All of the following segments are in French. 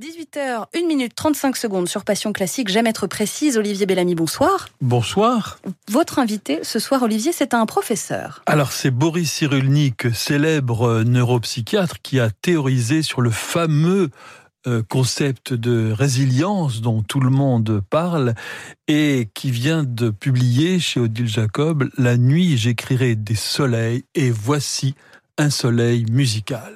18h, 1 minute 35 secondes sur Passion Classique, jamais être précise. Olivier Bellamy, bonsoir. Bonsoir. Votre invité ce soir, Olivier, c'est un professeur. Alors, c'est Boris Cyrulnik, célèbre neuropsychiatre, qui a théorisé sur le fameux euh, concept de résilience dont tout le monde parle et qui vient de publier chez Odile Jacob La nuit j'écrirai des soleils et voici un soleil musical.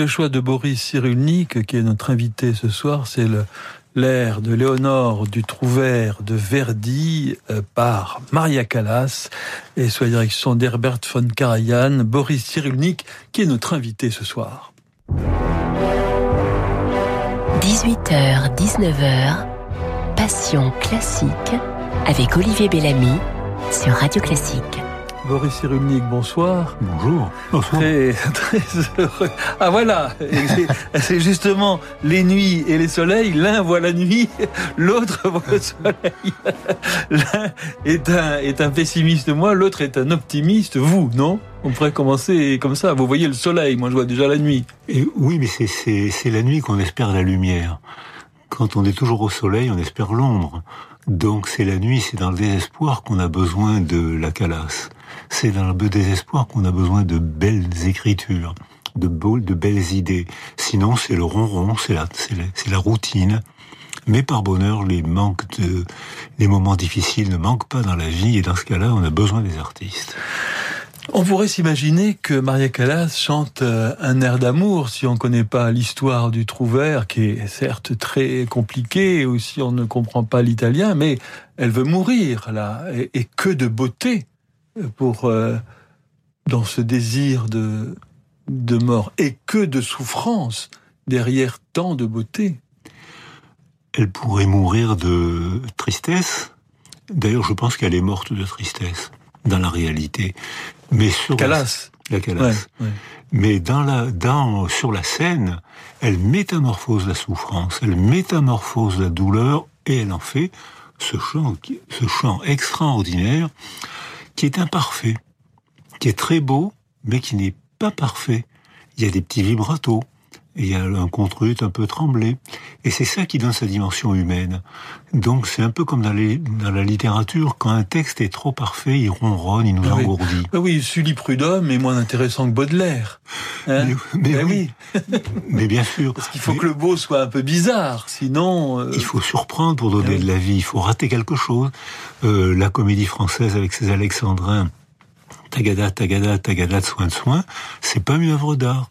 Le choix de Boris Cyrulnik, qui est notre invité ce soir. C'est l'air de Léonore du Trouvert de Verdi euh, par Maria Callas et sous la direction d'Herbert von Karajan, Boris Cyrulnik, qui est notre invité ce soir. 18h, 19h, Passion classique avec Olivier Bellamy sur Radio Classique. Boris Cyrulnik, bonsoir. Bonjour. Bonsoir. Très, très heureux. Ah voilà, c'est justement les nuits et les soleils. L'un voit la nuit, l'autre voit le soleil. L'un est un, est un pessimiste, moi, l'autre est un optimiste, vous, non? On pourrait commencer comme ça. Vous voyez le soleil, moi je vois déjà la nuit. Et oui, mais c'est la nuit qu'on espère la lumière. Quand on est toujours au soleil, on espère l'ombre. Donc c'est la nuit, c'est dans le désespoir qu'on a besoin de la calasse. C'est dans le désespoir qu'on a besoin de belles écritures, de, de belles idées. Sinon c'est le ronron, c'est la, la, la routine. Mais par bonheur, les manques de, les moments difficiles ne manquent pas dans la vie, et dans ce cas-là, on a besoin des artistes. On pourrait s'imaginer que Maria Callas chante euh, un air d'amour si on ne connaît pas l'histoire du Trouvert, qui est certes très compliquée, aussi on ne comprend pas l'italien, mais elle veut mourir là, et, que de beauté pour euh, dans ce désir de de mort, et que de souffrance derrière tant de beauté. Elle pourrait mourir de tristesse. D'ailleurs, je pense qu'elle est morte de tristesse dans la réalité. Mais sur Calas. La, la Mais dans la, dans, sur la scène, elle métamorphose la souffrance, elle métamorphose la douleur et elle en fait ce chant, ce chant extraordinaire qui est imparfait, qui est très beau, mais qui n'est pas parfait. Il y a des petits vibratos, il y a un contrut un peu tremblé. Et c'est ça qui donne sa dimension humaine. Donc c'est un peu comme dans, la littérature, quand un texte est trop parfait, il ronronne, il nous ah engourdit. Ah oui, Sully Prudhomme est moins intéressant que Baudelaire. Hein? Mais, ben oui. mais bien sûr. Parce qu'il faut que le beau soit un peu bizarre, sinon... Euh, il faut surprendre pour donner de la vie, il faut rater quelque chose. Euh, la comédie française avec ses alexandrins, tagada, tagada, tagada soin de soin, c'est pas une œuvre d'art.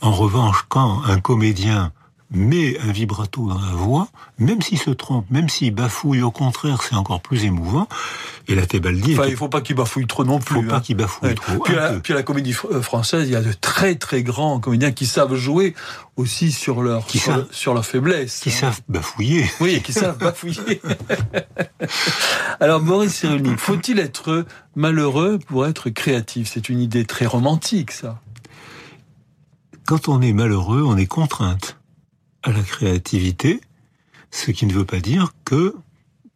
En revanche, quand un comédien met un vibrato dans la voix, même s'il se trompe, même s'il bafouille, au contraire, c'est encore plus émouvant. Et la Thébaldi... Enfin, il faut pas qu'il bafouille trop non plus. Il faut pas hein. qu'il bafouille trop. Puis à, puis à, la comédie euh, française, il y a de très très grands comédiens qui savent jouer aussi sur leur, qui sur, savent, sur leur faiblesse. Qui savent bafouiller. Oui, qui savent bafouiller. Alors, Maurice Cyrulnik, faut-il être malheureux pour être créatif? C'est une idée très romantique, ça. Quand on est malheureux, on est contrainte à la créativité, ce qui ne veut pas dire que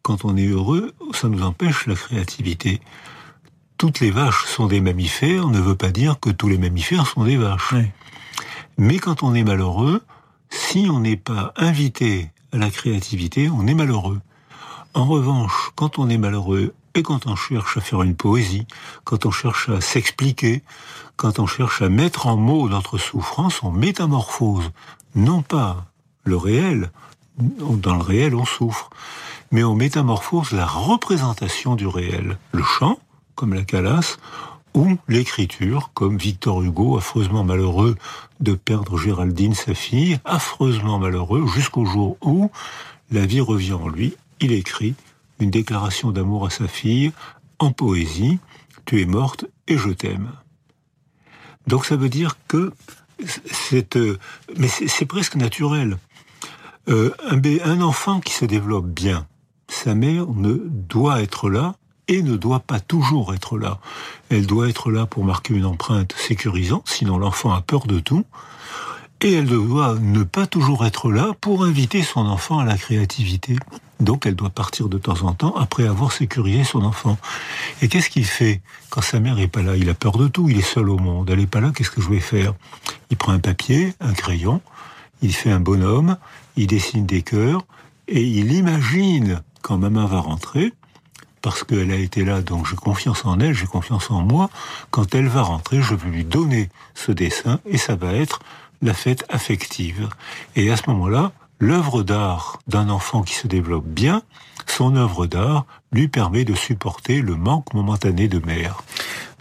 quand on est heureux, ça nous empêche la créativité. Toutes les vaches sont des mammifères ne veut pas dire que tous les mammifères sont des vaches. Mais quand on est malheureux, si on n'est pas invité à la créativité, on est malheureux. En revanche, quand on est malheureux et quand on cherche à faire une poésie, quand on cherche à s'expliquer, quand on cherche à mettre en mots notre souffrance, on métamorphose non pas le réel, dans le réel on souffre, mais on métamorphose la représentation du réel, le chant, comme la calasse, ou l'écriture, comme Victor Hugo, affreusement malheureux de perdre Géraldine, sa fille, affreusement malheureux jusqu'au jour où la vie revient en lui, il écrit une déclaration d'amour à sa fille en poésie, Tu es morte et je t'aime. Donc ça veut dire que c'est, mais c'est presque naturel. Euh, un, un enfant qui se développe bien, sa mère ne doit être là et ne doit pas toujours être là. Elle doit être là pour marquer une empreinte sécurisante, sinon l'enfant a peur de tout. Et elle doit ne pas toujours être là pour inviter son enfant à la créativité. Donc elle doit partir de temps en temps après avoir sécurisé son enfant. Et qu'est-ce qu'il fait quand sa mère n'est pas là? Il a peur de tout, il est seul au monde. Elle n'est pas là, qu'est-ce que je vais faire? Il prend un papier, un crayon, il fait un bonhomme, il dessine des cœurs, et il imagine quand maman va rentrer, parce qu'elle a été là, donc j'ai confiance en elle, j'ai confiance en moi, quand elle va rentrer, je vais lui donner ce dessin, et ça va être la fête affective. Et à ce moment-là, l'œuvre d'art d'un enfant qui se développe bien, son œuvre d'art lui permet de supporter le manque momentané de mère.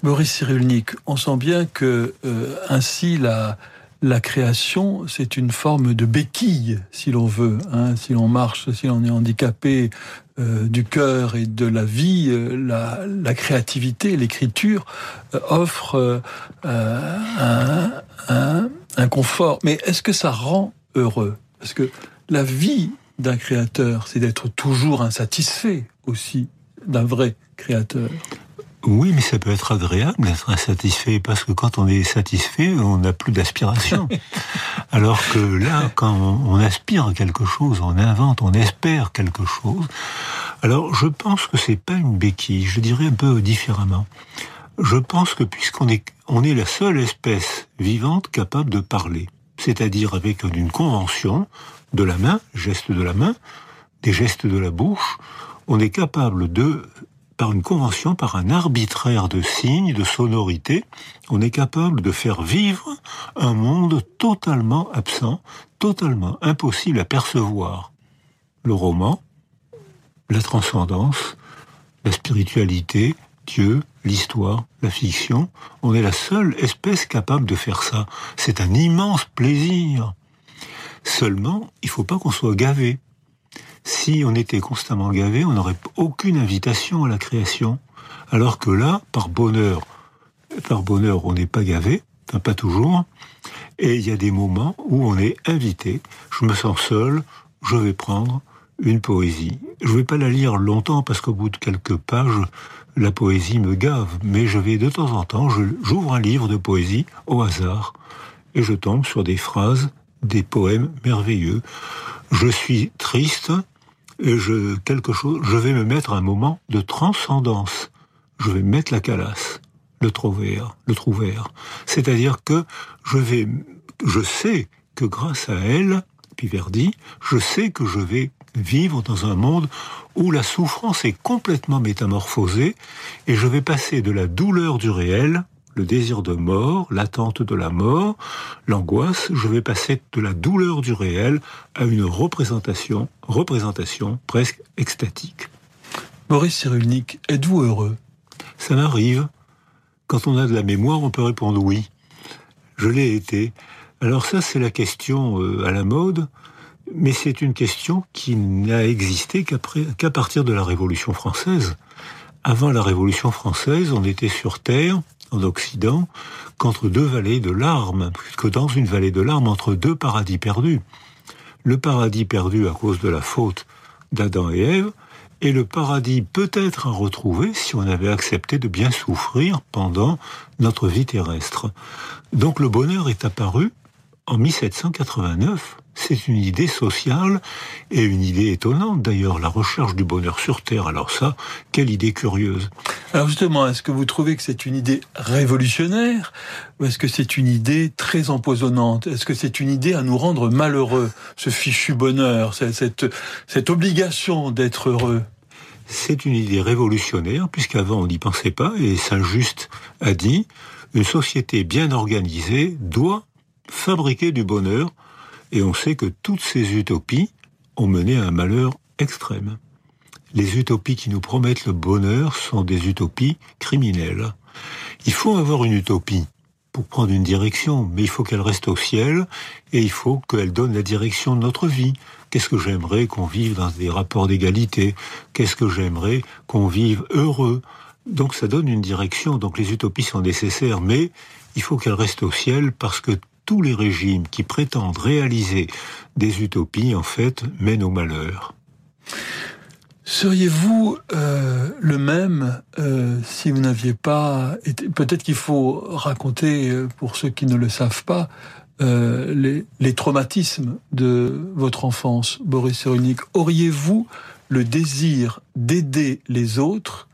Boris Cyrulnik, on sent bien que euh, ainsi la, la création, c'est une forme de béquille, si l'on veut. Hein, si l'on marche, si l'on est handicapé euh, du cœur et de la vie, euh, la, créativité, l'écriture euh, offre un, confort. Mais est-ce que ça rend heureux? Parce que la vie d'un créateur, c'est d'être toujours insatisfait aussi d'un vrai créateur. Oui, mais ça peut être agréable d'être insatisfait, parce que quand on est satisfait, on n'a plus d'aspiration. Alors que là, quand on aspire à quelque chose, on invente, on espère quelque chose. Alors, je pense que c'est pas une béquille, je dirais un peu différemment. Je pense que puisqu'on est, on est la seule espèce vivante capable de parler, c'est-à-dire avec une convention de la main, geste de la main, des gestes de la bouche, on est capable de par une convention, par un arbitraire de signes, de sonorités, on est capable de faire vivre un monde totalement absent, totalement impossible à percevoir. Le roman, la transcendance, la spiritualité, Dieu, l'histoire, la fiction, on est la seule espèce capable de faire ça. C'est un immense plaisir. Seulement, il faut pas qu'on soit gavé. Si on était constamment gavé, on n'aurait aucune invitation à la création. Alors que là, par bonheur, par bonheur, on n'est pas gavé, enfin pas toujours, et il y a des moments où on est invité. Je me sens seul, je vais prendre une poésie. Je ne vais pas la lire longtemps parce qu'au bout de quelques pages, la poésie me gave, mais je vais de temps en temps, j'ouvre un livre de poésie au hasard et je tombe sur des phrases, des poèmes merveilleux. Je suis triste, et je, quelque chose, je vais me mettre un moment de transcendance. Je vais mettre la calasse, le trouver, le trouver. C'est-à-dire que je vais, je sais que grâce à elle, Piverdi, je sais que je vais vivre dans un monde où la souffrance est complètement métamorphosée et je vais passer de la douleur du réel le désir de mort, l'attente de la mort, l'angoisse, je vais passer de la douleur du réel à une représentation, représentation presque extatique. Boris Cyrulnik, êtes-vous heureux? Ça m'arrive. Quand on a de la mémoire, on peut répondre oui. Je l'ai été. Alors ça, c'est la question euh, à la mode, mais c'est une question qui n'a existé qu'à partir de la Révolution française. Avant la Révolution française, on était sur Terre, en qu'entre deux vallées de larmes, que dans une vallée de larmes entre deux paradis perdus. Le paradis perdu à cause de la faute d'Adam et Ève, et le paradis peut-être à retrouver si on avait accepté de bien souffrir pendant notre vie terrestre. Donc le bonheur est apparu en 1789 c'est une idée sociale et une idée étonnante d'ailleurs, la recherche du bonheur sur Terre. Alors ça, quelle idée curieuse. Alors justement, est-ce que vous trouvez que c'est une idée révolutionnaire ou est-ce que c'est une idée très empoisonnante? Est-ce que c'est une idée à nous rendre malheureux, ce fichu bonheur, cette, cette obligation d'être heureux? C'est une idée révolutionnaire, puisqu'avant on n'y pensait pas, et Saint-Just a dit, une société bien organisée doit fabriquer du bonheur et on sait que toutes ces utopies ont mené à un malheur extrême. Les utopies qui nous promettent le bonheur sont des utopies criminelles. Il faut avoir une utopie pour prendre une direction, mais il faut qu'elle reste au ciel et il faut qu'elle donne la direction de notre vie. Qu'est-ce que j'aimerais qu'on vive dans des rapports d'égalité? Qu'est-ce que j'aimerais qu'on vive heureux? Donc ça donne une direction, donc les utopies sont nécessaires, mais il faut qu'elles restent au ciel parce que tous les régimes qui prétendent réaliser des utopies, en fait, mènent au malheur. Seriez-vous euh, le même euh, si vous n'aviez pas. Peut-être qu'il faut raconter, euh, pour ceux qui ne le savent pas, les, les, traumatismes de votre enfance, Boris Cyrulnik. Auriez-vous le désir d'aider les autres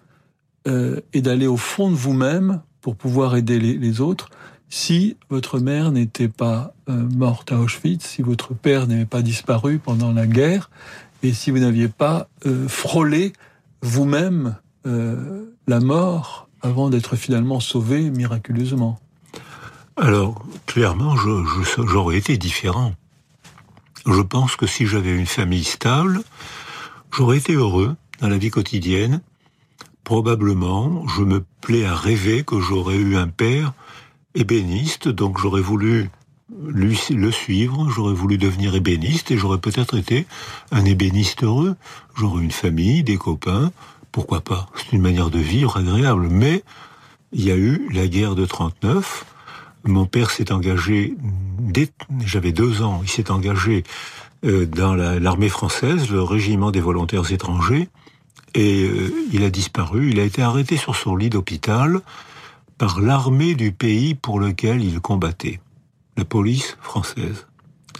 et d'aller au fond de vous-même pour pouvoir aider les autres si votre mère n'était pas euh, morte à Auschwitz, si votre père n'avait pas disparu pendant la guerre, et si vous n'aviez pas euh, frôlé vous-même euh, la mort avant d'être finalement sauvé miraculeusement Alors, clairement, j'aurais été différent. Je pense que si j'avais une famille stable, j'aurais été heureux dans la vie quotidienne. Probablement, je me plais à rêver que j'aurais eu un père ébéniste, donc j'aurais voulu lui, le suivre, j'aurais voulu devenir ébéniste et j'aurais peut-être été un ébéniste heureux. J'aurais une famille, des copains, pourquoi pas C'est une manière de vivre agréable. Mais il y a eu la guerre de 39. Mon père s'est engagé, dès, j'avais deux ans, il s'est engagé euh, dans l'armée française, le régiment des volontaires étrangers. et euh, il a disparu. Il a été arrêté sur son lit d'hôpital par l'armée du pays pour lequel il combattait, la police française,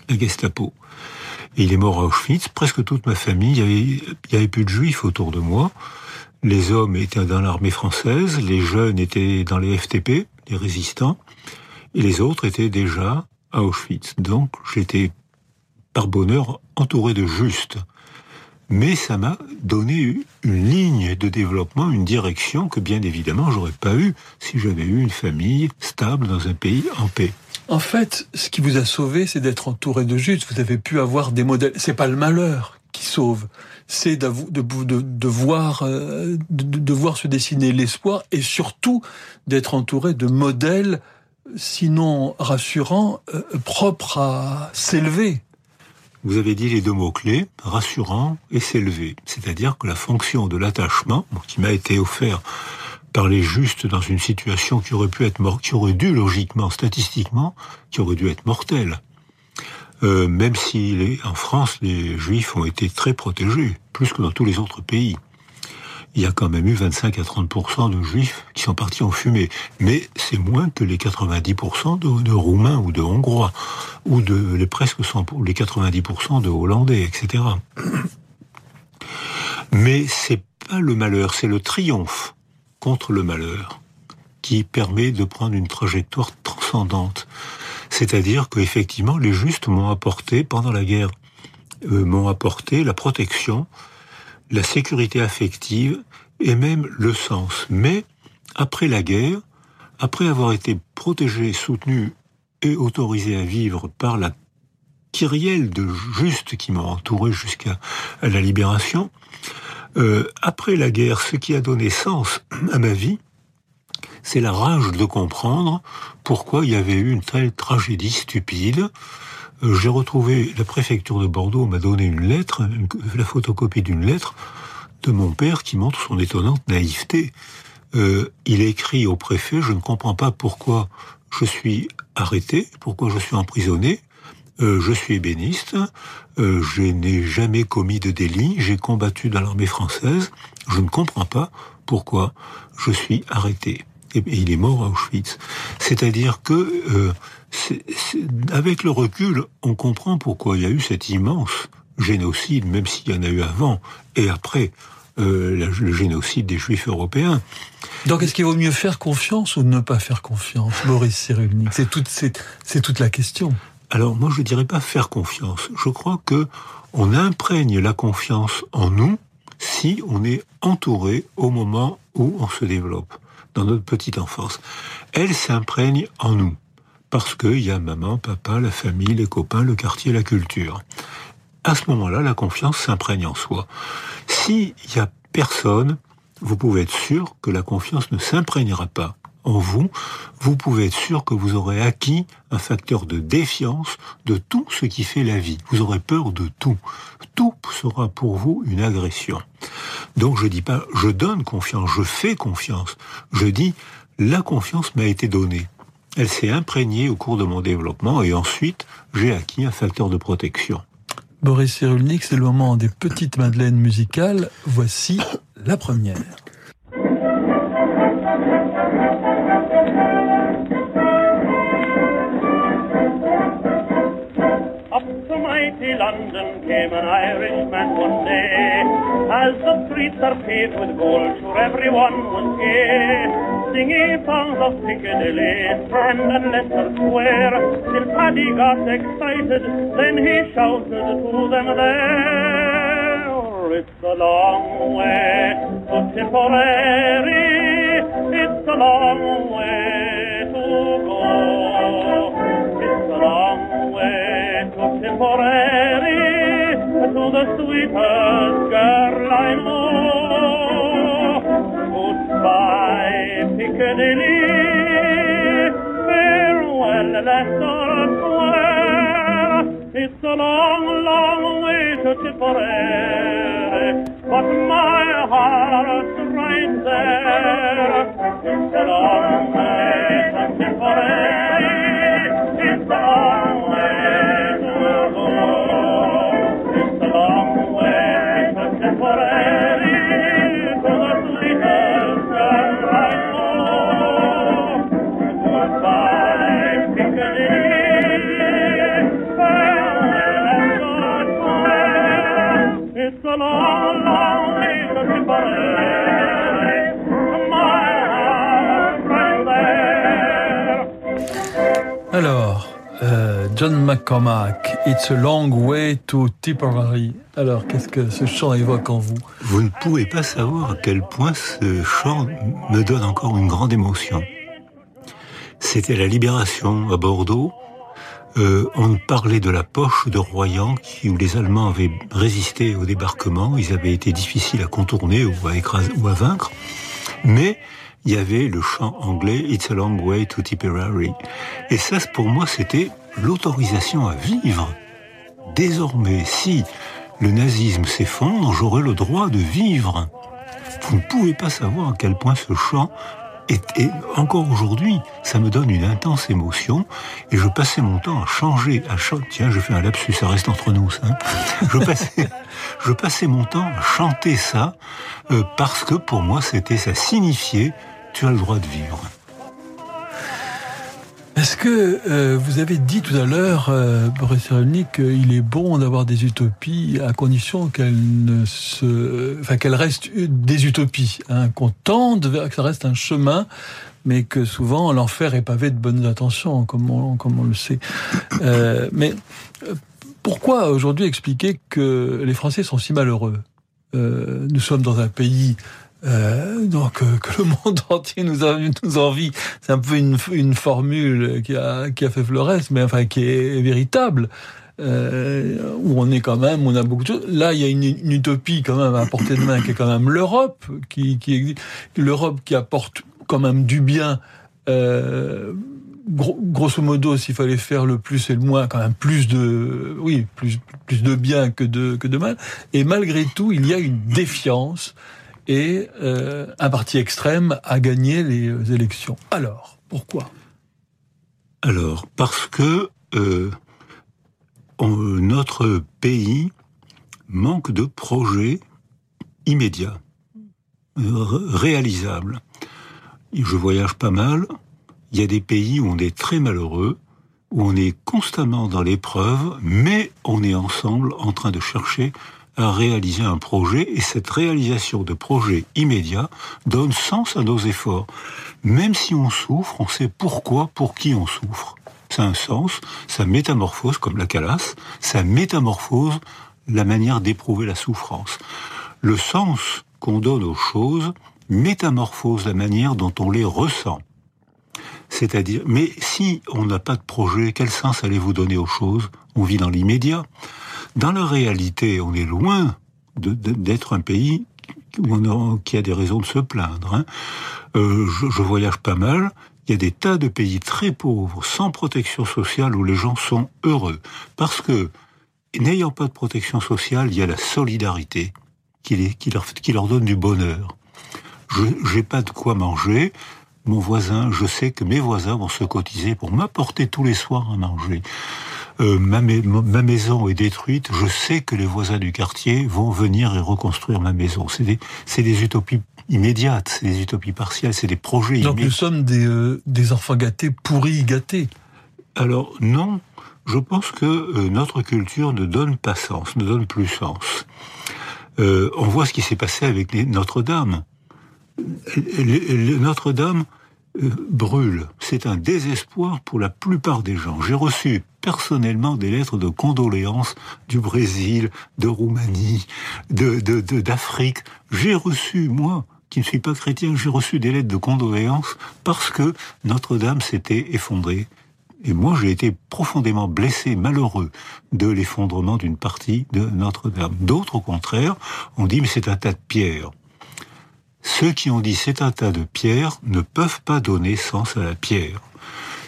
la Gestapo. Et il est mort à Auschwitz. Presque toute ma famille, il y avait, avait plus de juifs autour de moi. Les hommes étaient dans l'armée française, les jeunes étaient dans les FTP, les résistants, et les autres étaient déjà à Auschwitz. Donc j'étais par bonheur entouré de justes mais ça m'a donné une ligne de développement, une direction que bien évidemment j'aurais pas eu si j'avais eu une famille stable dans un pays en paix. En fait, ce qui vous a sauvé, c'est d'être entouré de justes. Vous avez pu avoir des modèles. C'est pas le malheur qui sauve, c'est de, de, de, voir, euh, de, voir se dessiner l'espoir et surtout d'être entouré de modèles, sinon rassurants, euh, propres à s'élever. Vous avez dit les deux mots-clés, rassurant et s'élever. C'est-à-dire que la fonction de l'attachement, qui m'a été offert par les justes dans une situation qui aurait pu être mort, qui aurait dû logiquement, statistiquement, qui aurait dû être mortelle. Euh, même si en France, les juifs ont été très protégés, plus que dans tous les autres pays il y a quand même eu 25 à 30 de juifs qui sont partis en fumée. Mais c'est moins que les 90% de, roumains ou de hongrois, ou de les presque 100, les 90% de hollandais, etc. Mais c'est pas le malheur, c'est le triomphe contre le malheur qui permet de prendre une trajectoire transcendante. C'est-à-dire qu'effectivement, les justes m'ont apporté, pendant la guerre, euh, m'ont apporté la protection la sécurité affective et même le sens. Mais après la guerre, après avoir été protégé, soutenu et autorisé à vivre par la kyrielle de justes qui m'ont entouré jusqu'à la libération, euh, après la guerre, ce qui a donné sens à ma vie, c'est la rage de comprendre pourquoi il y avait eu une telle tragédie stupide, j'ai retrouvé, la préfecture de Bordeaux m'a donné une lettre, la photocopie d'une lettre de mon père qui montre son étonnante naïveté. Euh, il écrit au préfet, je ne comprends pas pourquoi je suis arrêté, pourquoi je suis emprisonné. Euh, je suis ébéniste, je n'ai jamais commis de délit, j'ai combattu dans l'armée française, je ne comprends pas pourquoi je suis arrêté. Et, il est mort à Auschwitz. C'est-à-dire que avec le recul, on comprend pourquoi il y a eu cet immense génocide, même s'il y en a eu avant et après euh, le génocide des Juifs européens. Donc, est-ce qu'il vaut mieux faire confiance ou ne pas faire confiance, Maurice Cyrulnik? C'est toute, c'est, toute la question. Alors, moi, je ne dirais pas faire confiance. Je crois que on imprègne la confiance en nous si on est entouré au moment où on se développe, dans notre petite enfance. Elle s'imprègne en nous parce qu'il y a maman, papa, la famille, les copains, le quartier, la culture. À ce moment-là, la confiance s'imprègne en soi. S'il n'y a personne, vous pouvez être sûr que la confiance ne s'imprégnera pas en vous, vous pouvez être sûr que vous aurez acquis un facteur de défiance de tout ce qui fait la vie. Vous aurez peur de tout. Tout sera pour vous une agression. Donc je dis pas je donne confiance, je fais confiance. Je dis la confiance m'a été donnée. Elle s'est imprégnée au cours de mon développement et ensuite j'ai acquis un facteur de protection. Boris Cyrulnik, c'est le moment des petites madeleines musicales. Voici la première. mighty London came an Irishman one day. As the streets are paved with gold, sure everyone was gay. Singing songs of Piccadilly, and Leicester Square. Till Paddy got excited, then he shouted to them there. It's a long way to Tipperary, it's a long way to go. It's a long way to Tipperary to the sweetest girl I know. Goodbye, Piccadilly, farewell, Leicester Square. It's a long, long way to Tipperary, but my heart's right there. It's a long way to Tipperary. It's a long way. It's a long way to Tipperary. McCormack. It's a long way to Tipperary. Alors, qu'est-ce que ce chant évoque en vous? Vous ne pouvez pas savoir à quel point ce chant me donne encore une grande émotion. C'était la libération à Bordeaux. Euh, on parlait de la poche de Royan où les Allemands avaient résisté au débarquement. Ils avaient été difficiles à contourner ou à écraser ou à vaincre. Mais il y avait le chant anglais It's a long way to Tipperary. Et ça, pour moi, c'était l'autorisation à vivre. Désormais, si le nazisme s'effondre, j'aurai le droit de vivre. Vous ne pouvez pas savoir à quel point ce chant et, encore aujourd'hui, ça me donne une intense émotion. Et je passais mon temps à changer, à chanter. Tiens, je fais un lapsus, ça reste entre nous, ça. Hein. Je passais, mon temps à chanter ça euh, parce que pour moi, c'était ça signifiait tu as le droit de vivre. Est-ce que euh, vous avez dit tout à l'heure, euh, Boris Cyrulnik, qu'il est bon d'avoir des utopies à condition qu'elles ne se, enfin qu'elles restent des utopies, hein, qu'on tende vers que ça reste un chemin, mais que souvent l'enfer est pavé de bonnes intentions, comme on, comme on le sait. Euh, mais euh, pourquoi aujourd'hui expliquer que les Français sont si malheureux? Euh, Nous sommes dans un pays euh, donc euh, que le monde entier nous, a, nous envie, c'est un peu une, une formule qui a, qui a fait Flores, mais enfin qui est véritable. Euh, où on est quand même, on a beaucoup de choses. Là, il y a une, une utopie quand même à portée de main, qui est quand même l'Europe, qui, qui l'Europe qui apporte quand même du bien. Euh, grosso modo, s'il fallait faire le plus et le moins, quand même plus de, oui, plus plus de bien que de que de mal. Et malgré tout, il y a une défiance et euh, un parti extrême a gagné les élections. Alors, pourquoi? Alors, parce que euh, notre pays manque de projets immédiats, réalisables. Je voyage pas mal. Il y a des pays où on est très malheureux, où on est constamment dans l'épreuve, mais on est ensemble en train de chercher réaliser un projet et cette réalisation de projet immédiat donne sens à nos efforts. Même si on souffre, on sait pourquoi, pour qui on souffre. Ça a un sens, ça métamorphose, comme la calasse, ça métamorphose la manière d'éprouver la souffrance. Le sens qu'on donne aux choses métamorphose la manière dont on les ressent. C'est-à-dire, mais si on n'a pas de projet, quel sens allez-vous donner aux choses? On vit dans l'immédiat. Dans la réalité, on est loin d'être un pays qui a des raisons de se plaindre. Hein. Euh, je, voyage pas mal. Il y a des tas de pays très pauvres, sans protection sociale, où les gens sont heureux. Parce que, n'ayant pas de protection sociale, il y a la solidarité qui, leur, qui leur donne du bonheur. Je n'ai pas de quoi manger. Mon voisin, je sais que mes voisins vont se cotiser pour m'apporter tous les soirs à manger. Euh, ma, maison est détruite, je sais que les voisins du quartier vont venir et reconstruire ma maison. C'est des, des utopies immédiates, c'est des utopies partielles, c'est des projets Donc nous sommes des, euh, des enfants gâtés, pourris gâtés. Alors non, je pense que euh, notre culture ne donne pas sens, ne donne plus sens. on voit ce qui s'est passé avec Notre-Dame. Notre-Dame brûle. C'est un désespoir pour la plupart des gens. J'ai reçu personnellement des lettres de condoléances du Brésil, de Roumanie, de d'Afrique. j'ai reçu, moi, qui ne suis pas chrétien, j'ai reçu des lettres de condoléances parce que Notre-Dame s'était effondrée. Et moi, j'ai été profondément blessé, malheureux de l'effondrement d'une partie de Notre-Dame. D'autres, au contraire, ont dit, mais c'est un tas de pierres. Ceux qui ont dit c'est un tas de pierres ne peuvent pas donner sens à la pierre.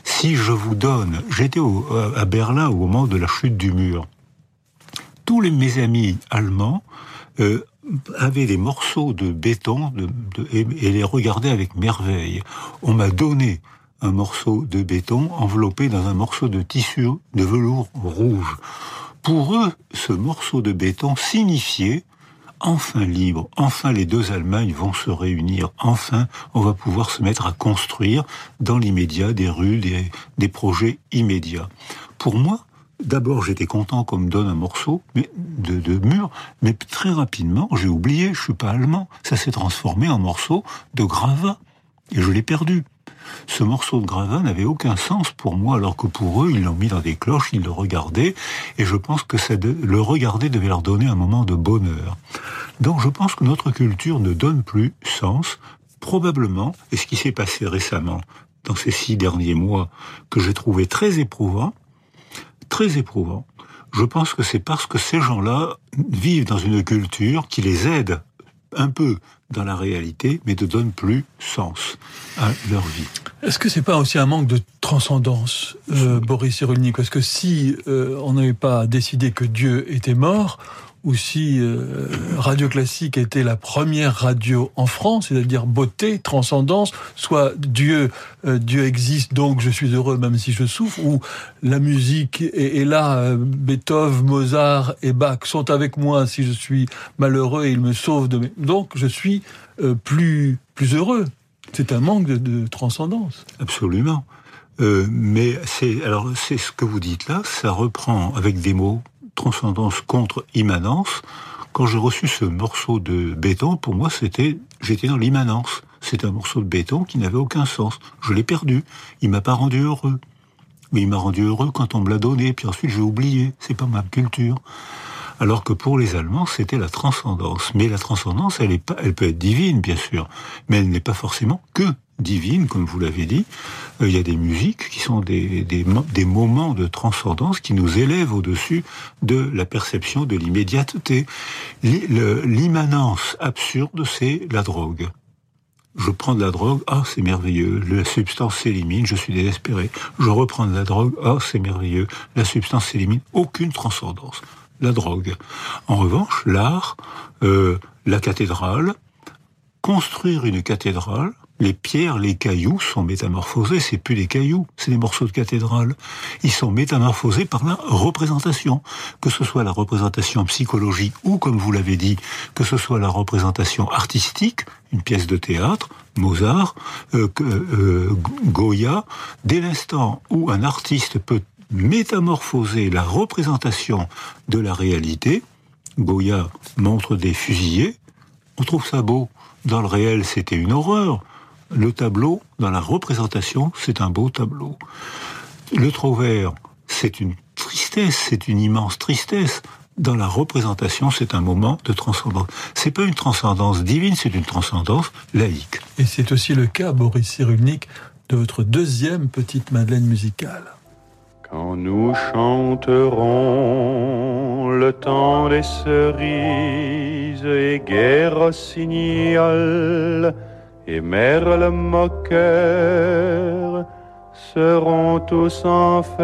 Si je vous donne, j'étais à Berlin au moment de la chute du mur. Tous les, mes amis allemands euh, avaient des morceaux de béton et, les regardaient avec merveille. On m'a donné un morceau de béton enveloppé dans un morceau de tissu de velours rouge. Pour eux, ce morceau de béton signifiait enfin libre, enfin les deux Allemagnes vont se réunir, enfin on va pouvoir se mettre à construire dans l'immédiat des rues, des, projets immédiats. Pour moi, D'abord, j'étais content qu'on me donne un morceau de, de mur, mais très rapidement, j'ai oublié, je suis pas allemand. Ça s'est transformé en morceau de gravat et je l'ai perdu. Ce morceau de gravat n'avait aucun sens pour moi, alors que pour eux, ils l'ont mis dans des cloches, ils le regardaient, et je pense que le regarder devait leur donner un moment de bonheur. Donc je pense que notre culture ne donne plus sens, probablement, et ce qui s'est passé récemment, dans ces six derniers mois, que j'ai trouvé très éprouvant, très éprouvant, je pense que c'est parce que ces gens-là vivent dans une culture qui les aide un peu dans la réalité, mais ne donne plus sens à leur vie. Est-ce que c'est pas aussi un manque de transcendance, euh, Boris Cyrulnik? Parce que si euh, on n'avait pas décidé que Dieu était mort, ou si euh, Radio Classique était la première radio en France, c'est-à-dire beauté, transcendance, soit Dieu, euh, Dieu existe donc je suis heureux même si je souffre, ou la musique est, là, euh, Beethoven, Mozart et Bach sont avec moi si je suis malheureux et ils me sauvent de mes... Donc je suis plus, plus heureux. C'est un manque de, de transcendance. Absolument. mais c'est alors c'est ce que vous dites là, ça reprend avec des mots transcendance contre immanence. Quand j'ai reçu ce morceau de béton, pour moi, c'était, j'étais dans l'immanence. C'est un morceau de béton qui n'avait aucun sens. Je l'ai perdu. Il m'a pas rendu heureux. Mais il m'a rendu heureux quand on me l'a donné, puis ensuite j'ai oublié. C'est pas ma culture. Alors que pour les Allemands, c'était la transcendance. Mais la transcendance, elle, est pas, elle peut être divine, bien sûr, mais elle n'est pas forcément que divine, comme vous l'avez dit. Euh, il y a des musiques qui sont des, des, des moments de transcendance qui nous élèvent au-dessus de la perception de l'immédiateté. L'immanence absurde, c'est la drogue. Je prends de la drogue, ah c'est merveilleux, la substance s'élimine, je suis désespéré. Je reprends de la drogue, ah c'est merveilleux, la substance s'élimine, aucune transcendance. La drogue. En revanche, l'art, euh, la cathédrale, construire une cathédrale, les pierres, les cailloux sont métamorphosés, c'est plus des cailloux, c'est des morceaux de cathédrale. Ils sont métamorphosés par la représentation, que ce soit la représentation psychologique ou, comme vous l'avez dit, que ce soit la représentation artistique, une pièce de théâtre, Mozart, euh, euh, Goya, dès l'instant où un artiste peut métamorphoser la représentation de la réalité, Goya montre des fusillés, on trouve ça beau. Dans le réel, c'était une horreur le tableau, dans la représentation, c'est un beau tableau. Le vert, c'est une tristesse, c'est une immense tristesse. Dans la représentation, c'est un moment de transcendance. C'est pas une transcendance divine, c'est une transcendance laïque. Et c'est aussi le cas, Boris Cyrulnik, de votre deuxième petite Madeleine musicale. Quand nous chanterons le temps des cerises et guerre signale, et Merle moqueur seront tous en fête.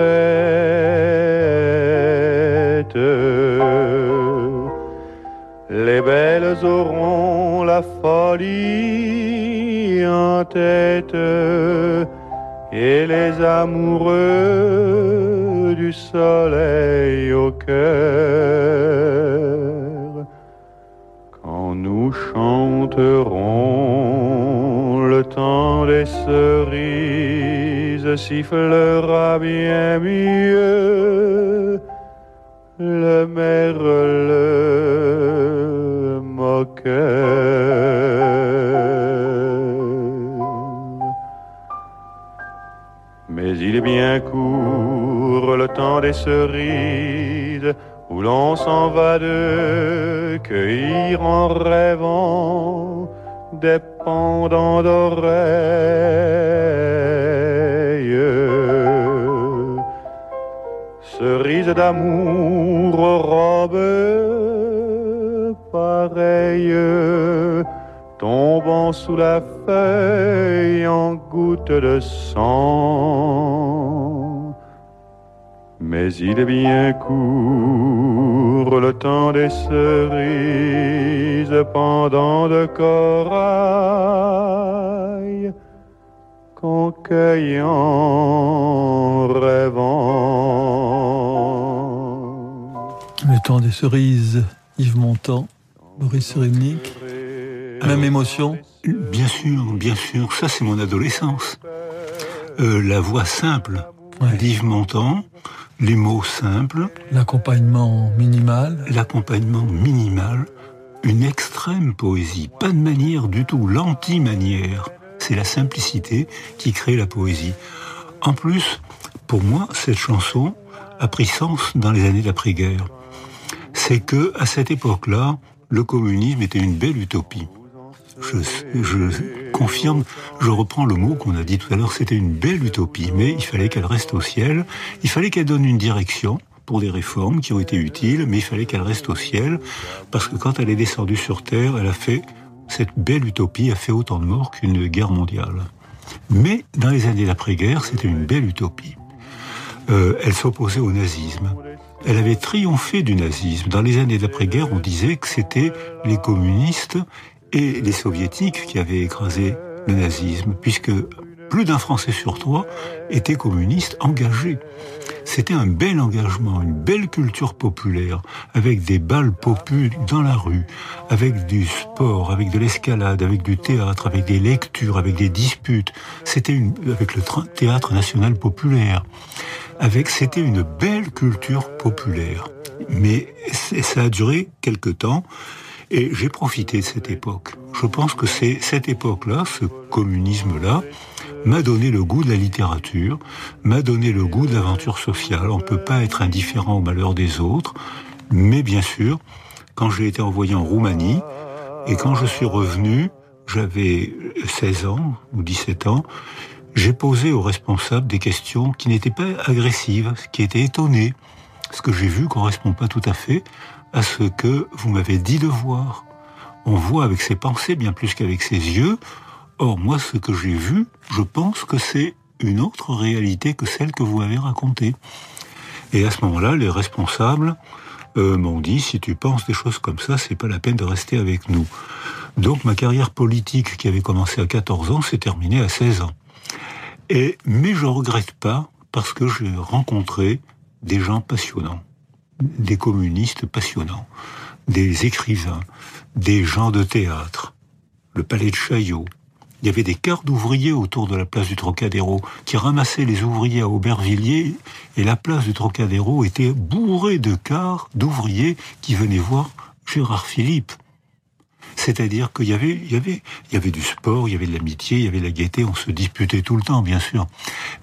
Les belles auront la folie en tête et les amoureux du soleil au cœur. Quand nous chanterons le temps des cerises sifflera bien mieux le merle moqueur. Il est bien court le temps des cerises où l'on s'en va de cueillir en rêvant des pendants d'oreilles. Cerise d'amour, robe pareille, tombant sous la feuille en gouttes de sang. Mais il est bien court le temps des cerises pendant de corail qu'en cueillant rêvant. Le temps des cerises, Yves Montand, Boris Cyrulnik. Même émotion Bien sûr, bien sûr. Ça, c'est mon adolescence. Euh, la voix simple d'Yves Montand, les mots simples. L'accompagnement minimal. L'accompagnement minimal. Une extrême poésie. Pas de manière du tout. L'anti-manière. c'est la simplicité qui crée la poésie. En plus, pour moi, cette chanson a pris sens dans les années d'après-guerre. C'est que, à cette époque-là, le communisme était une belle utopie. Je, je, confirme, je reprends le mot qu'on a dit tout à l'heure, c'était une belle utopie, mais il fallait qu'elle reste au ciel, il fallait qu'elle donne une direction pour des réformes qui ont été utiles, mais il fallait qu'elle reste au ciel, parce que quand elle est descendue sur Terre, elle a fait, cette belle utopie a fait autant de morts qu'une guerre mondiale. Mais dans les années d'après-guerre, c'était une belle utopie. Euh, elle s'opposait au nazisme. Elle avait triomphé du nazisme. Dans les années d'après-guerre, on disait que c'était les communistes et les soviétiques qui avaient écrasé le nazisme, puisque plus d'un Français sur trois était communiste engagé. C'était un bel engagement, une belle culture populaire, avec des balles populaires dans la rue, avec du sport, avec de l'escalade, avec du théâtre, avec des lectures, avec des disputes. C'était une, avec le théâtre national populaire. Avec, c'était une belle culture populaire. Mais ça a duré quelque temps. Et j'ai profité de cette époque. Je pense que c'est cette époque-là, ce communisme-là, m'a donné le goût de la littérature, m'a donné le goût de l'aventure sociale. On ne peut pas être indifférent au malheur des autres, mais bien sûr, quand j'ai été envoyé en Roumanie, et quand je suis revenu, j'avais 16 ans ou 17 ans, j'ai posé aux responsables des questions qui n'étaient pas agressives, qui étaient étonnées. Ce que j'ai vu correspond pas tout à fait à ce que vous m'avez dit de voir. On voit avec ses pensées bien plus qu'avec ses yeux. Or, moi, ce que j'ai vu, je pense que c'est une autre réalité que celle que vous avez racontée. Et à ce moment-là, les responsables euh, m'ont dit si tu penses des choses comme ça, c'est pas la peine de rester avec nous. Donc ma carrière politique qui avait commencé à 14 ans s'est terminée à 16 ans. Et mais je regrette pas parce que j'ai rencontré des gens passionnants des communistes passionnants, des écrivains, des gens de théâtre, le palais de Chaillot. Il y avait des quarts d'ouvriers autour de la place du Trocadéro qui ramassaient les ouvriers à Aubervilliers et la place du Trocadéro était bourrée de quarts d'ouvriers qui venaient voir Gérard Philippe. C'est-à-dire qu'il y avait, il y avait, il y avait du sport, il y avait de l'amitié, il y avait de la gaieté, on se disputait tout le temps, bien sûr.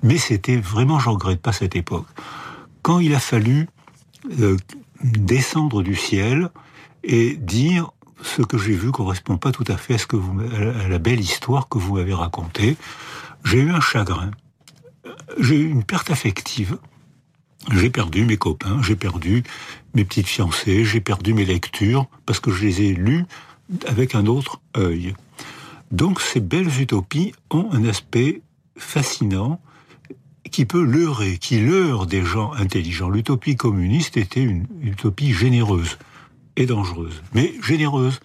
Mais c'était vraiment, je regrette pas cette époque. Quand il a fallu euh, descendre du ciel et dire ce que j'ai vu correspond pas tout à fait à, ce que vous, à la belle histoire que vous m'avez racontée. J'ai eu un chagrin, j'ai eu une perte affective. J'ai perdu mes copains, j'ai perdu mes petites fiancées, j'ai perdu mes lectures parce que je les ai lues avec un autre œil. Donc ces belles utopies ont un aspect fascinant qui peut leurrer, qui leurre des gens intelligents. L'utopie communiste était une utopie généreuse et dangereuse, mais généreuse,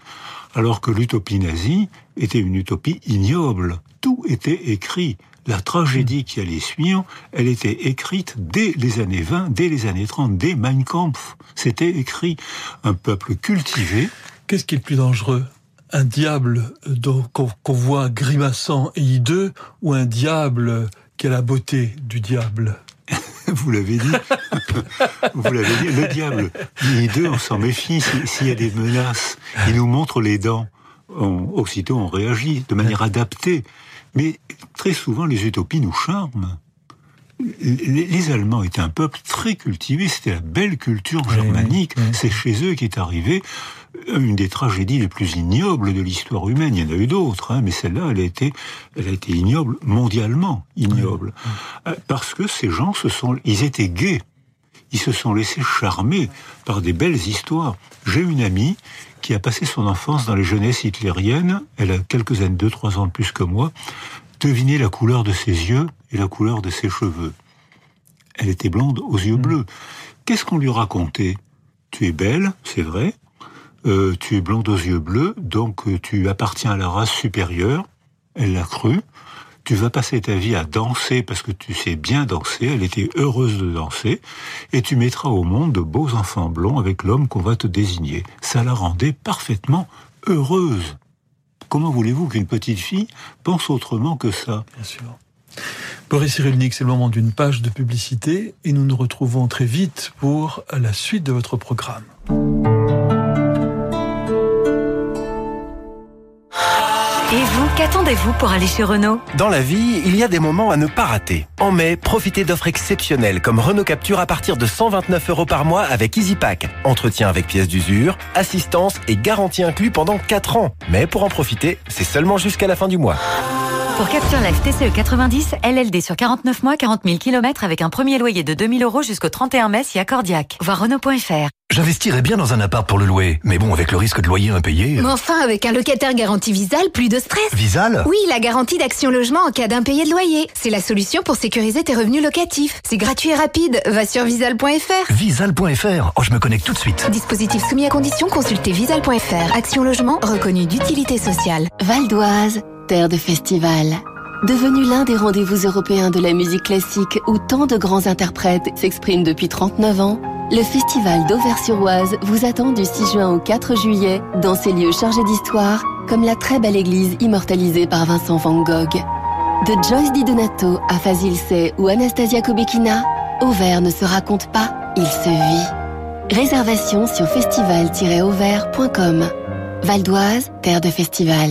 alors que l'utopie nazie était une utopie ignoble. Tout était écrit. La tragédie qui allait suivre, elle était écrite dès les années 20, dès les années 30, dès Mein Kampf. C'était écrit. Un peuple cultivé. Qu'est-ce qui est le plus dangereux? Un diable qu'on voit grimaçant et hideux ou un diable quelle la beauté du diable Vous l'avez dit. Vous l'avez dit. Le diable, les deux, on s'en méfie. S'il y a des menaces, il nous montre les dents. Aussitôt, on réagit de manière adaptée. Mais très souvent, les utopies nous charment. Les, Allemands étaient un peuple très cultivé, c'était la belle culture germanique. C'est chez eux qu'est arrivé une des tragédies les plus ignobles de l'histoire humaine. Il y en a eu d'autres, hein, mais celle-là, elle a été, elle a été ignoble mondialement ignoble, euh, parce que ces gens se sont, ils étaient gays, ils se sont laissés charmer par des belles histoires. J'ai une amie qui a passé son enfance dans les jeunesses hitlériennes. Elle a quelques années, deux, trois ans de plus que moi. Devinez la couleur de ses yeux et la couleur de ses cheveux. Elle était blonde aux yeux mm. bleus. Qu'est-ce qu'on lui racontait? Tu es belle, c'est vrai, euh, tu es blonde aux yeux bleus, donc euh, tu appartiens à la race supérieure, elle l'a cru, tu vas passer ta vie à danser parce que tu sais bien danser, elle était heureuse de danser, et tu mettras au monde de beaux enfants blonds avec l'homme qu'on va te désigner. Ça la rendait parfaitement heureuse. Comment voulez-vous qu'une petite fille pense autrement que ça? Bien sûr. Boris Cyrulnik, c'est le moment d'une page de publicité et nous nous retrouvons très vite pour la suite de votre programme. Qu'attendez-vous pour aller chez Renault? Dans la vie, il y a des moments à ne pas rater. En mai, profitez d'offres exceptionnelles comme Renault Capture à partir de 129 euros par mois avec EasyPack. Entretien avec pièces d'usure, assistance et garantie inclus pendant 4 ans. Mais pour en profiter, c'est seulement jusqu'à la fin du mois. Pour Capture Life TCE 90, LLD sur 49 mois, 40 000 km avec un premier loyer de 2000 euros jusqu'au 31 mai si accordiaque. Voir Renault.fr. J'investirais bien dans un appart pour le louer, mais bon, avec le risque de loyer impayé. Mais enfin, avec un locataire garanti Visal, plus de stress. Visal? Oui, la garantie d'action logement en cas d'impayé de loyer. C'est la solution pour sécuriser tes revenus locatifs. C'est gratuit et rapide. Va sur visal.fr. Visal.fr. Oh, je me connecte tout de suite. Dispositif soumis à condition, consultez visal.fr. Action logement reconnu d'utilité sociale. Val d'Oise, terre de festival. Devenu l'un des rendez-vous européens de la musique classique où tant de grands interprètes s'expriment depuis 39 ans, le festival d'Auvers-sur-Oise vous attend du 6 juin au 4 juillet dans ces lieux chargés d'histoire comme la très belle église immortalisée par Vincent Van Gogh. De Joyce Di Donato à Fazil Say ou Anastasia Kobekina, Auvers ne se raconte pas, il se vit. Réservation sur festival-auvers.com. Val d'Oise, terre de festival.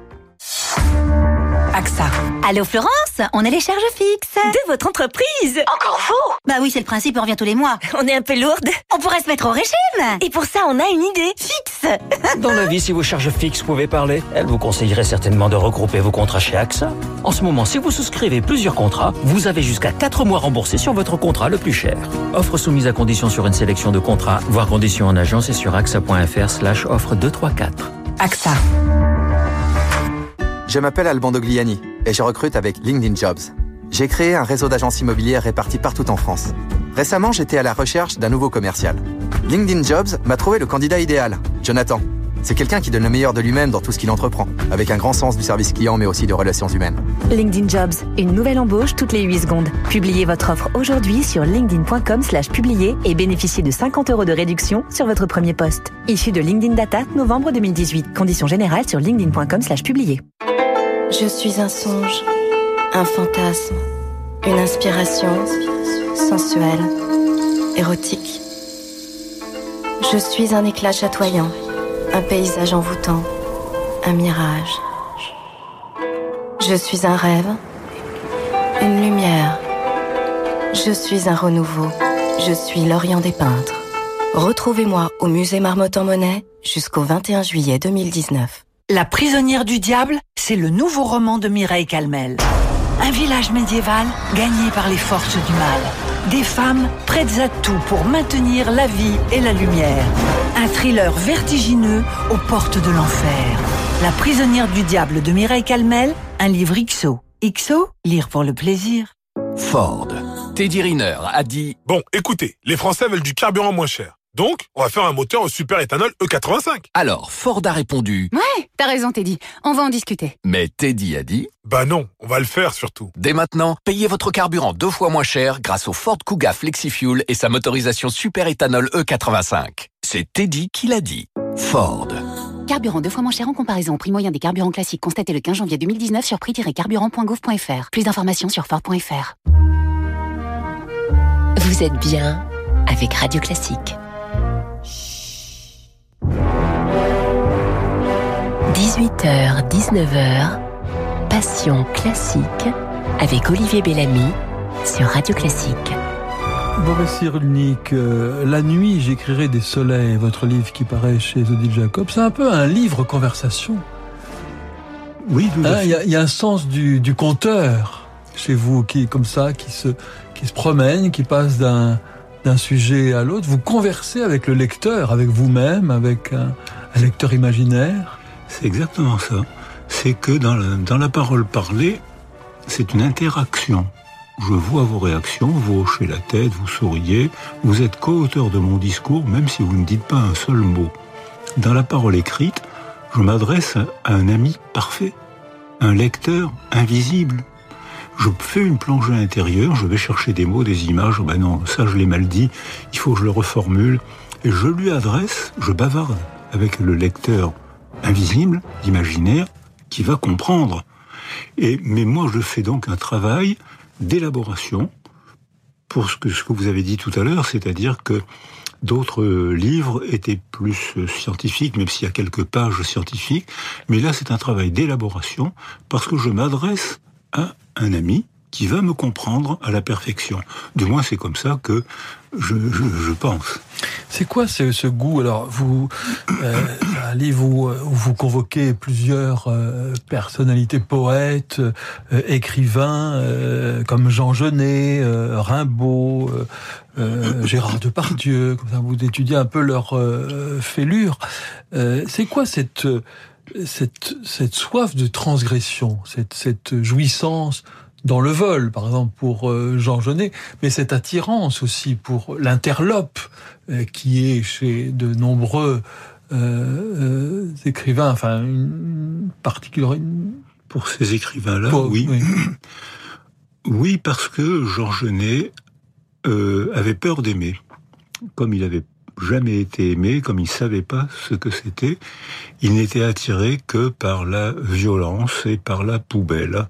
Allô Florence, on est les charges fixes. De votre entreprise Encore vous Bah oui, c'est le principe, on revient tous les mois. On est un peu lourde. On pourrait se mettre au régime. Et pour ça, on a une idée. Fixe Dans la vie, si vos charges fixes pouvaient parler, elle vous conseillerait certainement de regrouper vos contrats chez AXA. En ce moment, si vous souscrivez plusieurs contrats, vous avez jusqu'à 4 mois remboursés sur votre contrat le plus cher. Offre soumise à condition sur une sélection de contrats, voire conditions en agence et sur axa.fr slash offre 234. AXA. Je m'appelle Alban Dogliani et je recrute avec LinkedIn Jobs. J'ai créé un réseau d'agences immobilières réparties partout en France. Récemment, j'étais à la recherche d'un nouveau commercial. LinkedIn Jobs m'a trouvé le candidat idéal, Jonathan. C'est quelqu'un qui donne le meilleur de lui-même dans tout ce qu'il entreprend, avec un grand sens du service client mais aussi de relations humaines. LinkedIn Jobs, une nouvelle embauche toutes les 8 secondes. Publiez votre offre aujourd'hui sur linkedin.com slash publier et bénéficiez de 50 euros de réduction sur votre premier poste. Issu de LinkedIn Data, novembre 2018. Conditions générales sur linkedin.com slash publier. Je suis un songe, un fantasme, une inspiration sensuelle, érotique. Je suis un éclat chatoyant, un paysage envoûtant, un mirage. Je suis un rêve, une lumière. Je suis un renouveau, je suis l'Orient des peintres. Retrouvez-moi au musée Marmottan en Monet jusqu'au 21 juillet 2019. La prisonnière du diable, c'est le nouveau roman de Mireille Calmel. Un village médiéval gagné par les forces du mal. Des femmes prêtes à tout pour maintenir la vie et la lumière. Un thriller vertigineux aux portes de l'enfer. La prisonnière du diable de Mireille Calmel, un livre XO. XO, lire pour le plaisir. Ford. Teddy Riner a dit Bon, écoutez, les Français veulent du carburant moins cher. Donc, on va faire un moteur au super éthanol E85. Alors, Ford a répondu Ouais, t'as raison Teddy, on va en discuter. Mais Teddy a dit Bah non, on va le faire surtout. Dès maintenant, payez votre carburant deux fois moins cher grâce au Ford Kuga FlexiFuel et sa motorisation super éthanol E85. C'est Teddy qui l'a dit. Ford. Carburant deux fois moins cher en comparaison au prix moyen des carburants classiques constaté le 15 janvier 2019 sur prix-carburant.gouv.fr. Plus d'informations sur Ford.fr. Vous êtes bien avec Radio Classique. 18h, 19h, Passion classique avec Olivier Bellamy sur Radio Classique. Boris Cyrulnik, euh, La nuit, j'écrirai des soleils, votre livre qui paraît chez Odile Jacob, c'est un peu un livre conversation. Oui, hein, Il y, y, a un sens du, du conteur chez vous, qui comme ça, qui se, qui se promène, qui passe d'un d'un sujet à l'autre. Vous conversez avec le lecteur, avec vous-même, avec un, un lecteur imaginaire. C'est exactement ça. C'est que dans la, dans la parole parlée, c'est une interaction. Je vois vos réactions, vous hochez la tête, vous souriez, vous êtes co-auteur de mon discours, même si vous ne dites pas un seul mot. Dans la parole écrite, je m'adresse à un ami parfait. un lecteur invisible. Je fais une plongée intérieure, je vais chercher des mots, des images, ben non, ça je l'ai mal dit, il faut que je le reformule, et je lui adresse, je bavarde avec le lecteur invisible, imaginaire, qui va comprendre. Et, mais moi, je fais donc un travail d'élaboration pour ce que vous avez dit tout à l'heure, c'est-à-dire que d'autres livres étaient plus scientifiques, même s'il y a quelques pages scientifiques. Mais là, c'est un travail d'élaboration parce que je m'adresse à un ami qui va me comprendre à la perfection. Du moins, c'est comme ça que je, je, je pense. C'est quoi ce, ce, goût? Alors, vous, euh, livre où, où, vous convoquez plusieurs euh, personnalités, poètes, euh, écrivains, euh, comme Jean Genet, euh, Rimbaud, euh, Gérard Depardieu, comme ça, vous étudiez un peu leur fêlure. C'est quoi cette, cette, cette soif de transgression, cette, cette jouissance dans le vol, par exemple, pour euh, Jean Genet, mais cette attirance aussi pour l'interlope euh, qui est chez de nombreux euh, écrivains, enfin, une particulière... Pour ces écrivains-là, oui. oui. oui. parce que Jean Genet avait peur d'aimer. Comme il avait jamais été aimé, comme il savait pas ce que c'était, il n'était attiré que par la violence et par la poubelle.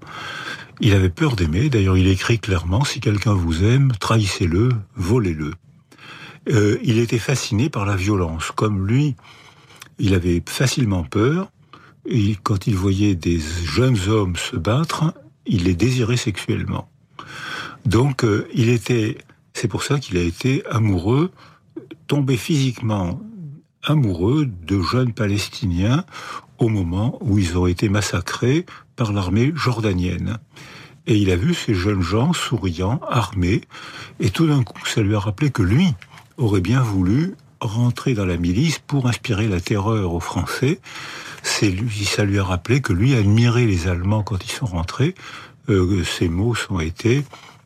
Il avait peur d'aimer, d'ailleurs il écrit clairement, si quelqu'un vous aime, trahissez-le, volez-le. Euh, il était fasciné par la violence, comme lui, il avait facilement peur, et quand il voyait des jeunes hommes se battre, il les désirait sexuellement. Donc euh, il était, c'est pour ça qu'il a été amoureux, tombé physiquement amoureux de jeunes Palestiniens au moment où ils ont été massacrés par l'armée jordanienne. Et il a vu ces jeunes gens souriants, armés, et tout d'un coup, ça lui a rappelé que lui aurait bien voulu rentrer dans la milice pour inspirer la terreur aux Français. Ça lui a rappelé que lui admirait les Allemands quand ils sont rentrés. Euh, ces mots sont été,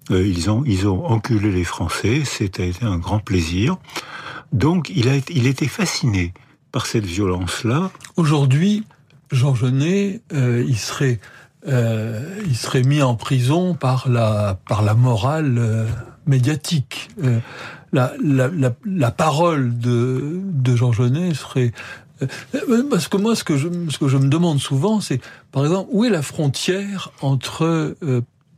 euh, ils ont, ils ont enculé les Français. C'était un grand plaisir. Donc, il a, il était fasciné par cette violence-là. Aujourd'hui, Jean Genet, euh, il serait euh, il serait mis en prison par la, par la morale euh, médiatique. Euh, la, la, la, la, parole de, de Jean Genet serait... Euh, parce que moi, ce que je, ce que je me demande souvent, c'est, par exemple, où est la frontière entre...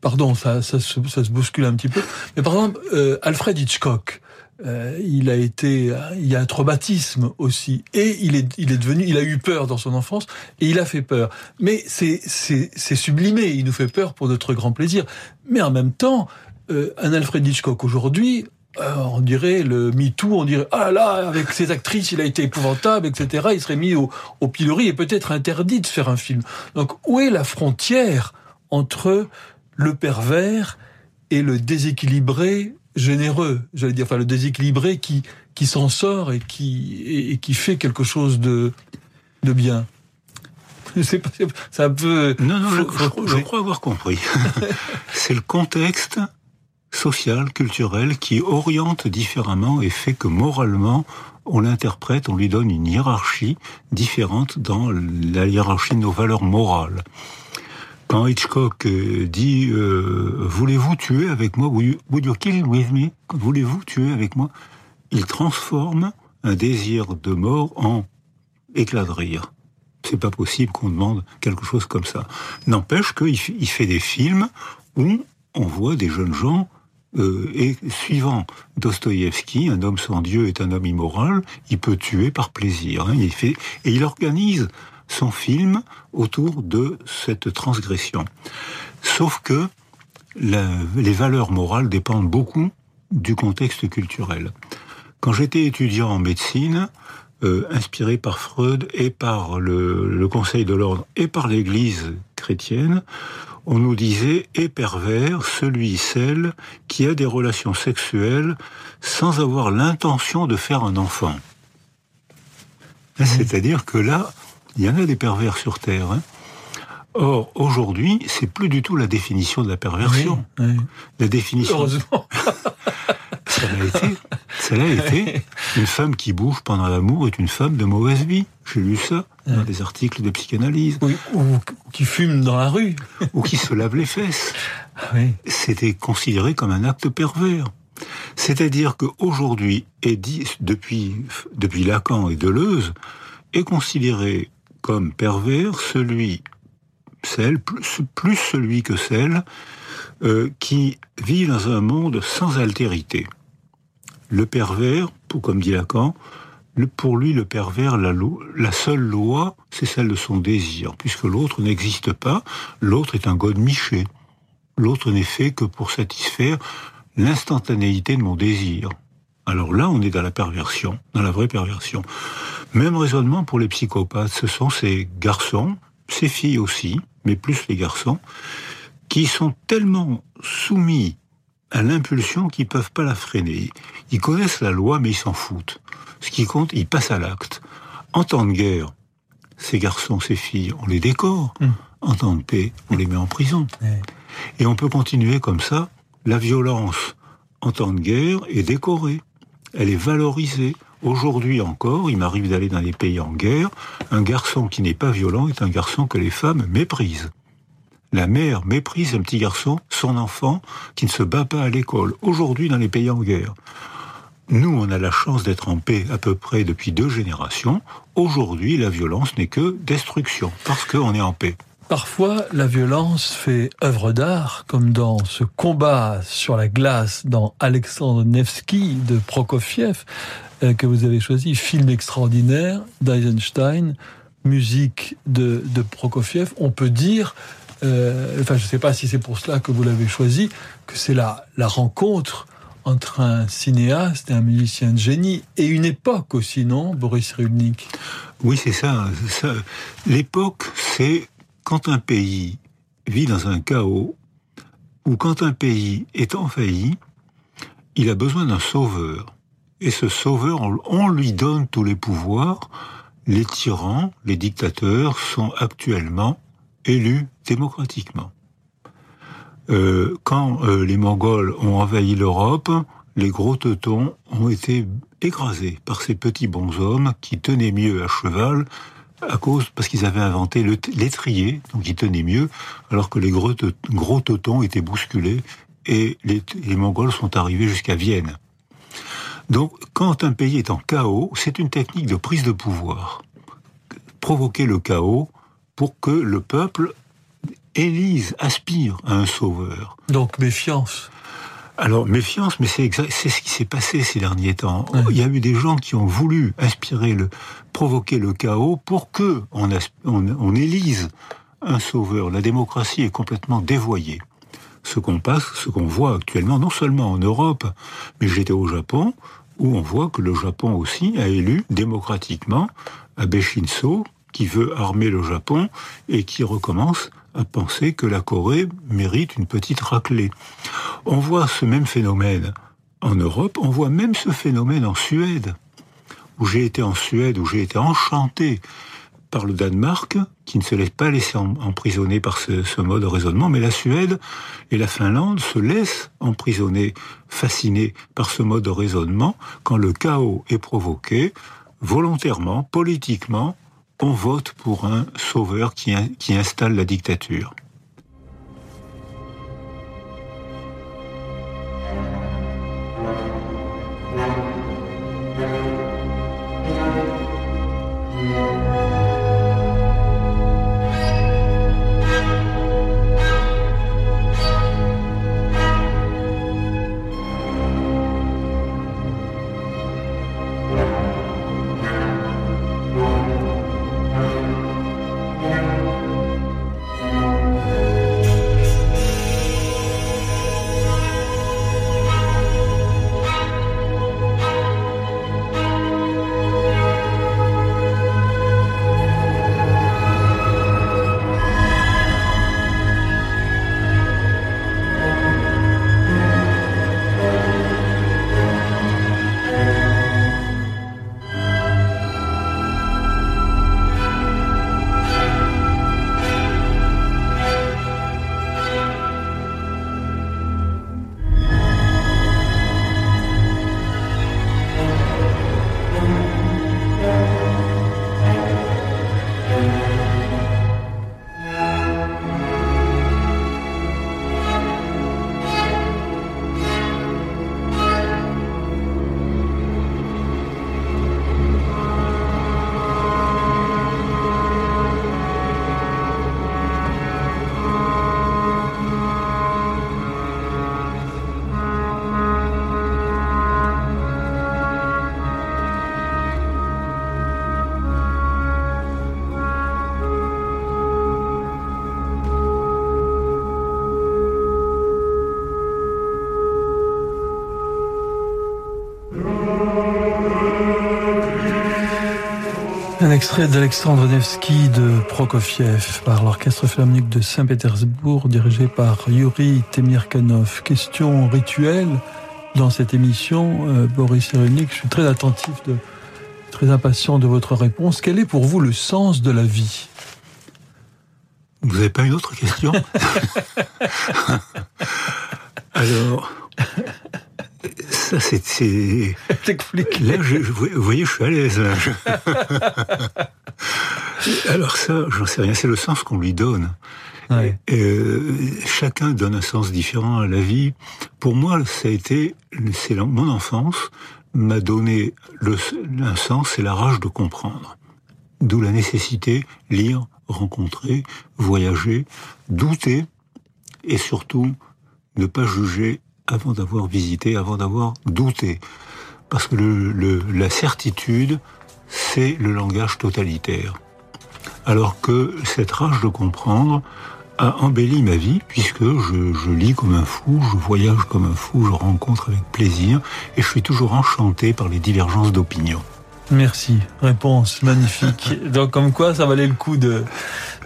pardon, ça, ça, ça, ça, se bouscule un petit peu, mais par exemple, Alfred Hitchcock, euh, il a été, il y a un traumatisme aussi, et il est, il est devenu, il a eu peur dans son enfance, et il a fait peur. Mais c'est, c'est, sublimé. Il nous fait peur pour notre grand plaisir. Mais en même temps, euh, un Alfred Hitchcock aujourd'hui, euh, on dirait le MeToo, on dirait ah là avec ces actrices, il a été épouvantable, etc. Il serait mis au, au pilori et peut-être interdit de faire un film. Donc où est la frontière entre le pervers et le déséquilibré généreux, j'allais dire, enfin le déséquilibré qui qui s'en sort et qui et, qui fait quelque chose de de bien. C'est un peu. Non, non, je, je, je crois avoir compris. C'est le contexte social, culturel, qui oriente différemment et fait que moralement, on l'interprète, on lui donne une hiérarchie différente dans la hiérarchie de nos valeurs morales. Quand Hitchcock euh, dit euh, Voulez-vous tuer avec moi? Would you kill with me? Voulez-vous tuer avec moi? Il transforme un désir de mort en éclat de rire. C'est pas possible qu'on demande quelque chose comme ça. N'empêche qu'il il fait des films où on voit des jeunes gens euh, et suivant Dostoïevski, un homme sans Dieu est un homme immoral, il peut tuer par plaisir. Hein, il fait, et il organise son film autour de cette transgression. Sauf que la, les valeurs morales dépendent beaucoup du contexte culturel. Quand j'étais étudiant en médecine, euh, inspiré par Freud et par le, le Conseil de l'ordre et par l'Église chrétienne, on nous disait est pervers celui, celle qui a des relations sexuelles sans avoir l'intention de faire un enfant. C'est-à-dire que là, il y en a des pervers sur Terre. Hein. Or, aujourd'hui, c'est plus du tout la définition de la perversion. Oui, oui. La définition. Heureusement. ça l'a été. Ça l'a été. Une femme qui bouge pendant l'amour est une femme de mauvaise vie. J'ai lu ça dans des articles de psychanalyse. Oui, ou qui fume dans la rue. ou qui se lave les fesses. Oui. C'était considéré comme un acte pervers. C'est-à-dire qu'aujourd'hui, et dit depuis, depuis Lacan et Deleuze, est considéré comme pervers celui, celle, plus, celui que celle, euh, qui vit dans un monde sans altérité. Le pervers, pour, comme dit Lacan, pour lui, le pervers, la, la seule loi, c'est celle de son désir, puisque l'autre n'existe pas, l'autre est un godemiché. L'autre n'est fait que pour satisfaire l'instantanéité de mon désir. Alors là, on est dans la perversion, dans la vraie perversion. Même raisonnement pour les psychopathes. Ce sont ces garçons, ces filles aussi, mais plus les garçons, qui sont tellement soumis à l'impulsion qu'ils peuvent pas la freiner. Ils connaissent la loi, mais ils s'en foutent. Ce qui compte, ils passent à l'acte. En temps de guerre, ces garçons, ces filles, on les décore. En temps de paix, on les met en prison. Et on peut continuer comme ça. La violence en temps de guerre est décorée. Elle est valorisée. Aujourd'hui encore, il m'arrive d'aller dans les pays en guerre. Un garçon qui n'est pas violent est un garçon que les femmes méprisent. La mère méprise un petit garçon, son enfant, qui ne se bat pas à l'école. Aujourd'hui, dans les pays en guerre. Nous, on a la chance d'être en paix à peu près depuis deux générations. Aujourd'hui, la violence n'est que destruction, parce qu'on est en paix. Parfois, la violence fait œuvre d'art, comme dans ce combat sur la glace dans Alexandre Nevsky de Prokofiev, euh, que vous avez choisi, film extraordinaire d'Eisenstein, musique de, de Prokofiev. On peut dire, euh, enfin, je ne sais pas si c'est pour cela que vous l'avez choisi, que c'est la, la rencontre entre un cinéaste et un musicien de génie, et une époque aussi, non, Boris Rudnik? Oui, c'est ça. ça. L'époque, c'est quand un pays vit dans un chaos, ou quand un pays est en faillite, il a besoin d'un sauveur. Et ce sauveur, on, lui donne tous les pouvoirs. Les tyrans, les dictateurs sont actuellement élus démocratiquement. Euh, quand euh, les Mongols ont envahi l'Europe, les gros teutons ont été écrasés par ces petits bonshommes qui tenaient mieux à cheval à cause parce qu'ils avaient inventé l'étrier, donc ils tenaient mieux, alors que les gros, gros étaient bousculés et les Mongols sont arrivés jusqu'à Vienne. Donc, quand un pays est en chaos, c'est une technique de prise de pouvoir. Provoquer le chaos pour que le peuple élise, aspire à un sauveur. Donc, méfiance. Alors, méfiance, mais c'est ce qui s'est passé ces derniers temps. Il y a eu des gens qui ont voulu inspirer le, provoquer le chaos pour que on, on, on élise un sauveur. La démocratie est complètement dévoyée. Ce qu'on passe, ce qu'on voit actuellement, non seulement en Europe, mais j'étais au Japon, où on voit que le Japon aussi a élu démocratiquement Abe Shinzo, qui veut armer le Japon et qui recommence à penser que la Corée mérite une petite raclée. On voit ce même phénomène en Europe, on voit même ce phénomène en Suède, où j'ai été en Suède, où j'ai été enchanté par le Danemark, qui ne se laisse pas laisser em- emprisonner par ce, ce mode de raisonnement, mais la Suède et la Finlande se laissent emprisonner, fascinés par ce mode de raisonnement, quand le chaos est provoqué, volontairement, politiquement, on vote pour un sauveur qui, in- qui installe la dictature. Extrait d'Alexandre Nevsky de Prokofiev par l'Orchestre Philharmonique de Saint-Pétersbourg dirigé par Yuri Temirkanov. Question rituelle dans cette émission, euh, Boris Cyrulnik, je suis très attentif, de, très impatient de votre réponse. Quel est pour vous le sens de la vie? Vous n'avez pas une autre question? Alors, ça c'est... Là, je, vous voyez, je suis à l'aise. Alors ça, j'en sais rien, c'est le sens qu'on lui donne. Euh, chacun donne un sens différent à la vie. Pour moi, ça a été, c'est mon enfance m'a donné le, un sens, c'est la rage de comprendre. D'où la nécessité lire, rencontrer, voyager, douter et surtout ne pas juger avant d'avoir visité, avant d'avoir douté. Parce que le, la certitude, c'est le langage totalitaire. Alors que cette rage de comprendre a embelli ma vie, puisque je, je, lis comme un fou, je voyage comme un fou, je rencontre avec plaisir, et je suis toujours enchanté par les divergences d'opinion. Merci, réponse magnifique. Donc comme quoi, ça valait le coup de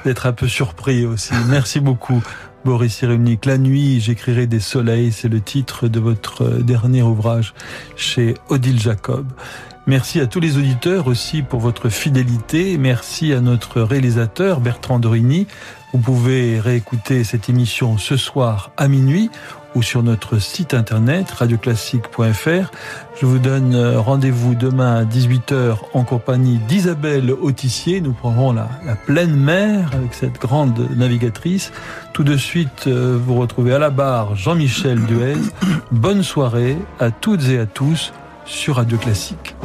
d'être un peu surpris aussi. Merci beaucoup. Boris Cyrulnik, La nuit, j'écrirai des soleils, c'est le titre de votre dernier ouvrage chez Odile Jacob. Merci à tous les auditeurs aussi pour votre fidélité. Merci à notre réalisateur Bertrand Dorini. Vous pouvez réécouter cette émission ce soir à minuit ou sur notre site internet radioclassique.fr. Je vous donne rendez-vous demain à 18h en compagnie d'Isabelle Autissier. Nous prendrons la, pleine mer avec cette grande navigatrice. Tout de suite, vous retrouvez à la barre Jean-Michel Duez. Bonne soirée à toutes et à tous sur Radio Classique.